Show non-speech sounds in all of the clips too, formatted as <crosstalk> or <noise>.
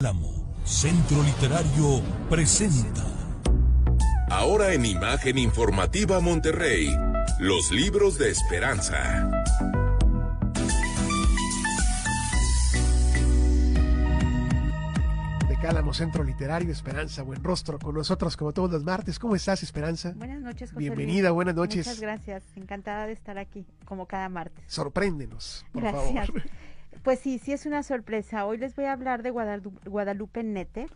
Álamo, Centro Literario presenta. Ahora en Imagen Informativa Monterrey, los libros de esperanza. De Cálamo, Centro Literario, Esperanza, buen rostro con nosotros como todos los martes. ¿Cómo estás, Esperanza? Buenas noches, José Bienvenida, Luis. buenas noches. Muchas gracias, encantada de estar aquí, como cada martes. Sorpréndenos, por Gracias. favor. Pues sí, sí es una sorpresa. Hoy les voy a hablar de Guadalu- Guadalupe Nete.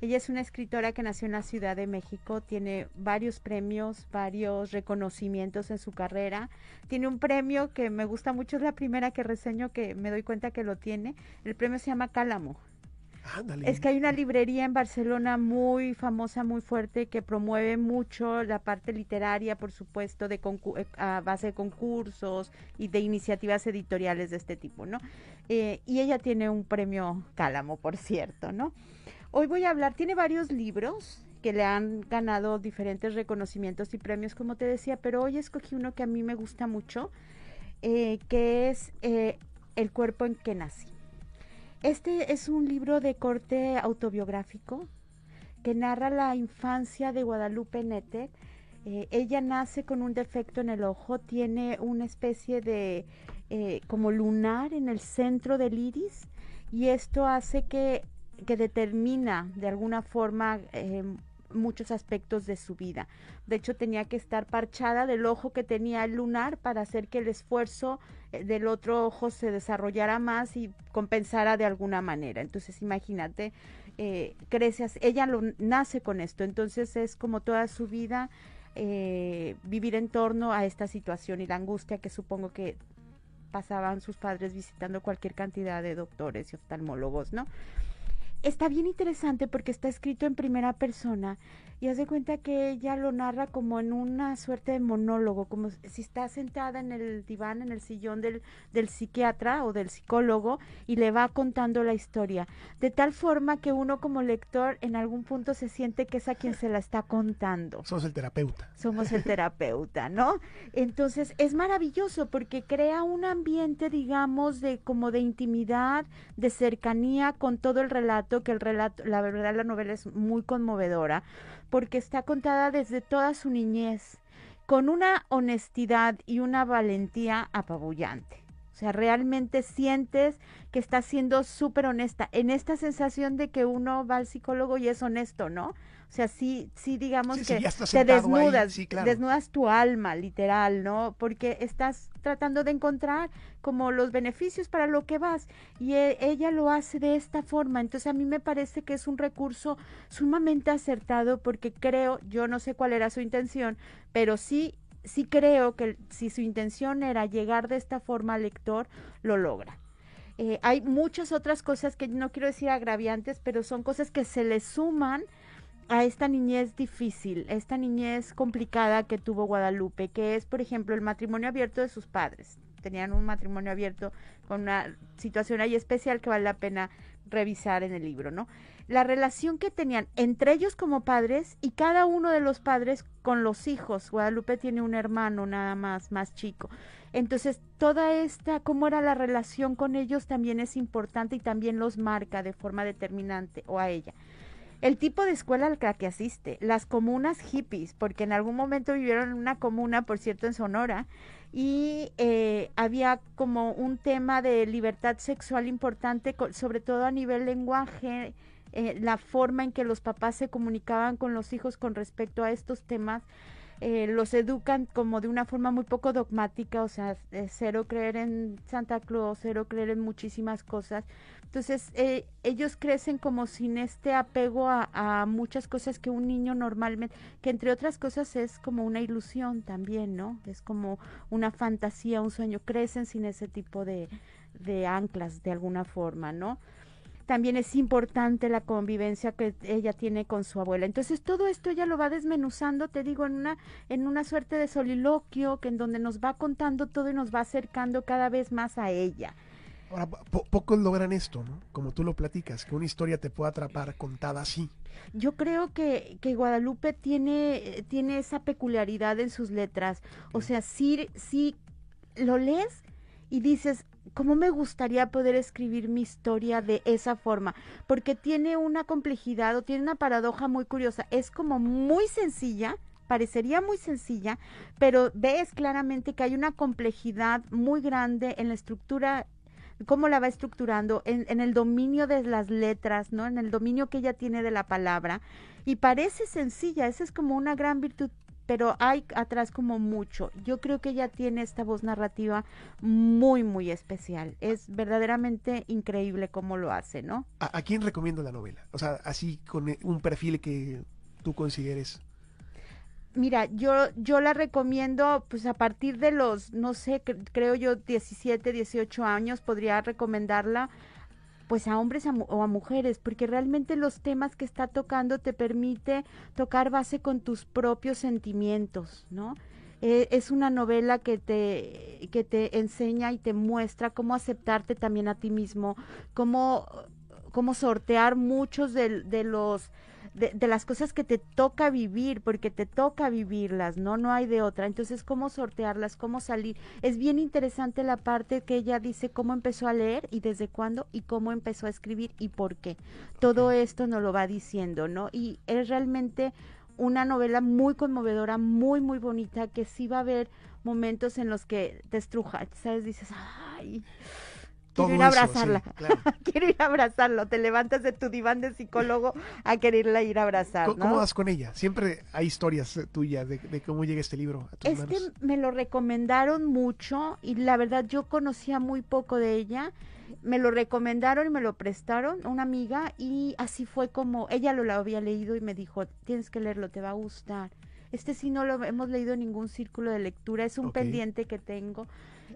Ella es una escritora que nació en la Ciudad de México, tiene varios premios, varios reconocimientos en su carrera. Tiene un premio que me gusta mucho, es la primera que reseño que me doy cuenta que lo tiene. El premio se llama Cálamo. Es que hay una librería en Barcelona muy famosa, muy fuerte, que promueve mucho la parte literaria, por supuesto, de eh, a base de concursos y de iniciativas editoriales de este tipo, ¿no? Eh, y ella tiene un premio Cálamo, por cierto, ¿no? Hoy voy a hablar, tiene varios libros que le han ganado diferentes reconocimientos y premios, como te decía, pero hoy escogí uno que a mí me gusta mucho, eh, que es El cuerpo en que nací. Este es un libro de corte autobiográfico que narra la infancia de Guadalupe Nete. Eh, ella nace con un defecto en el ojo, tiene una especie de eh, como lunar en el centro del iris y esto hace que, que determina de alguna forma eh, muchos aspectos de su vida. De hecho, tenía que estar parchada del ojo que tenía el lunar para hacer que el esfuerzo eh, del otro ojo se desarrollara más y compensara de alguna manera. Entonces, imagínate, eh, ella lo, nace con esto, entonces es como toda su vida eh, vivir en torno a esta situación y la angustia que supongo que pasaban sus padres visitando cualquier cantidad de doctores y oftalmólogos, ¿no? Está bien interesante porque está escrito en primera persona y haz de cuenta que ella lo narra como en una suerte de monólogo, como si está sentada en el diván, en el sillón del, del psiquiatra o del psicólogo y le va contando la historia, de tal forma que uno como lector en algún punto se siente que es a quien se la está contando Sos el terapeuta. somos el <laughs> terapeuta, ¿no? Entonces es maravilloso porque crea un ambiente, digamos, de como de intimidad, de cercanía con todo el relato, que el relato, la verdad la novela es muy conmovedora, porque está contada desde toda su niñez, con una honestidad y una valentía apabullante. O sea, realmente sientes que está siendo súper honesta, en esta sensación de que uno va al psicólogo y es honesto, ¿no? O sea, sí, sí digamos Sí, que te desnudas, sí, claro. desnudas tu alma, literal, ¿no? Porque estás tratando de encontrar como los beneficios para lo que vas y e- ella lo hace de esta forma. Entonces a mí me parece que es un recurso sumamente acertado porque creo, yo no sé cuál era su intención, pero sí sí creo que si su intención era llegar de esta forma al lector, lo logra. Eh, hay muchas otras cosas que no quiero decir agraviantes, pero son cosas que se le suman a esta niñez difícil, esta niñez complicada que tuvo Guadalupe, que es, por ejemplo, el matrimonio abierto de sus padres. Tenían un matrimonio abierto con una situación ahí especial que vale la pena revisar en el libro, ¿no? La relación que tenían entre ellos como padres y cada uno de los padres con los hijos. Guadalupe tiene un hermano nada más, más chico. Entonces, toda esta, cómo era la relación con ellos también es importante y también los marca de forma determinante, o a ella. El tipo de escuela al que asiste, las comunas hippies, porque en algún momento vivieron en una comuna, por cierto, en Sonora, y eh, había como un tema de libertad sexual importante, sobre todo a nivel lenguaje, eh, la forma en que los papás se comunicaban con los hijos con respecto a estos temas, eh, los educan como de una forma muy poco dogmática, o sea, cero creer en Santa Claus, cero creer en muchísimas cosas. Entonces, eh, ellos crecen como sin este apego a, a muchas cosas que un niño normalmente, que entre otras cosas es como una ilusión también, ¿no? Es como una fantasía, un sueño, crecen sin ese tipo de, de anclas de alguna forma, ¿no? También es importante la convivencia que ella tiene con su abuela. Entonces todo esto ella lo va desmenuzando, te digo, en una, en una suerte de soliloquio que en donde nos va contando todo y nos va acercando cada vez más a ella. Ahora, po- pocos logran esto, ¿no? Como tú lo platicas, que una historia te pueda atrapar contada así. Yo creo que, que Guadalupe tiene, tiene esa peculiaridad en sus letras. O sea, sí, sí lo lees y dices, cómo me gustaría poder escribir mi historia de esa forma, porque tiene una complejidad o tiene una paradoja muy curiosa. Es como muy sencilla, parecería muy sencilla, pero ves claramente que hay una complejidad muy grande en la estructura cómo la va estructurando en, en, el dominio de las letras, ¿no? En el dominio que ella tiene de la palabra. Y parece sencilla, esa es como una gran virtud pero hay atrás como mucho. Yo creo que ella tiene esta voz narrativa muy, muy especial. Es verdaderamente increíble cómo lo hace, ¿no? ¿A, a quién recomiendo la novela? O sea, así con un perfil que tú consideres. Mira, yo, yo la recomiendo, pues a partir de los, no sé, creo yo 17, 18 años podría recomendarla pues a hombres o a mujeres, porque realmente los temas que está tocando te permite tocar base con tus propios sentimientos, ¿no? Eh, es una novela que te, que te enseña y te muestra cómo aceptarte también a ti mismo, cómo, cómo sortear muchos de los de, las cosas que te toca vivir, porque te toca vivirlas, ¿no? No hay de otra. Entonces, ¿cómo sortearlas? ¿Cómo salir? Es bien interesante la parte que ella dice cómo empezó a leer y desde cuándo y cómo empezó a escribir y por qué. Todo esto nos lo va diciendo, ¿no? Y es realmente una novela muy conmovedora, muy, muy bonita, que sí va a haber momentos en los que te estruja, ¿sabes? Dices, ay quiero ir a abrazarla. <laughs> quiero ir a abrazarlo. Te levantas de tu diván de psicólogo a quererla ir a abrazar. ¿no? ¿Cómo vas con ella? Siempre hay historias eh, tuyas de, cómo llega este libro a tus este me lo recomendaron mucho y la verdad yo conocía muy poco de ella. Me lo recomendaron y me lo prestaron una amiga y así fue como ella lo había leído y me dijo, tienes que leerlo, te va a gustar. Este sí no lo hemos leído en ningún círculo de lectura, es un pendiente que tengo.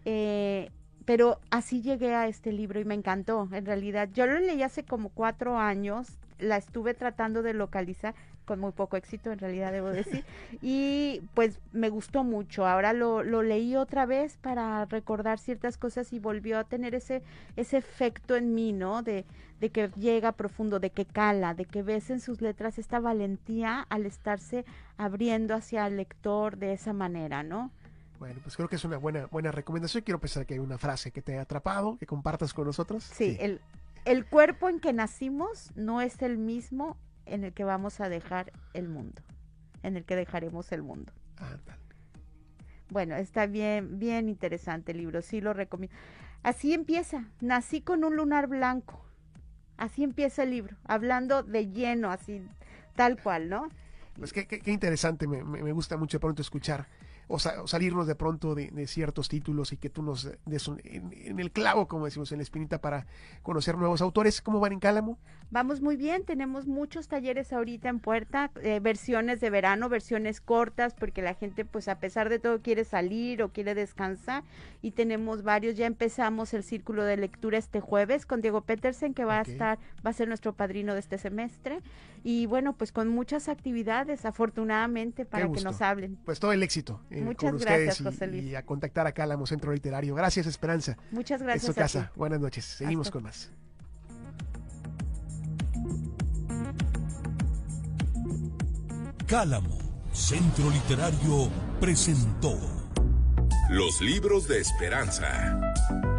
Eh, pero así llegué a este libro y me encantó, en realidad. Yo lo leí hace como cuatro años, la estuve tratando de localizar, con muy poco éxito, en realidad debo decir, <laughs> y pues me gustó mucho. Ahora lo, lo leí otra vez para recordar ciertas cosas y volvió a tener ese, ese efecto en mí, ¿no? De, de que llega profundo, de que cala, de que ves en sus letras esta valentía al estarse abriendo hacia el lector de esa manera, ¿no? Bueno, pues creo que es una buena, buena recomendación. Quiero pensar que hay una frase que te haya atrapado, que compartas con nosotros. Sí, El, el cuerpo en que nacimos no es el mismo en el que vamos a dejar el mundo, en el que dejaremos el mundo. Ah, tal. Bueno, está bien, bien interesante el libro, sí lo recomiendo. Así empieza, nací con un lunar blanco. Así empieza el libro, hablando de lleno, así, tal cual, ¿no? Pues qué, qué, interesante, me, me, gusta mucho de pronto escuchar o, salirnos de pronto de, ciertos títulos y que tú nos des en, el clavo, como decimos en la espinita, para conocer nuevos autores. ¿Cómo van en Cálamo? Vamos muy bien, tenemos muchos talleres ahorita en puerta, eh, versiones de verano, versiones cortas, porque la gente pues a pesar de todo quiere salir o quiere descansar y tenemos varios, ya empezamos el círculo de lectura este jueves con Diego Petersen que va a estar, va a ser nuestro padrino de este semestre y bueno pues con muchas actividades afortunadamente para que nos hablen. Pues todo el éxito. Eh, Muchas gracias, José Luis. Y a contactar acá al Centro Literario. Gracias, Esperanza. Muchas gracias. Es su casa. Buenas noches. Seguimos con más. Cálamo, Centro Literario presentó Los libros de Esperanza.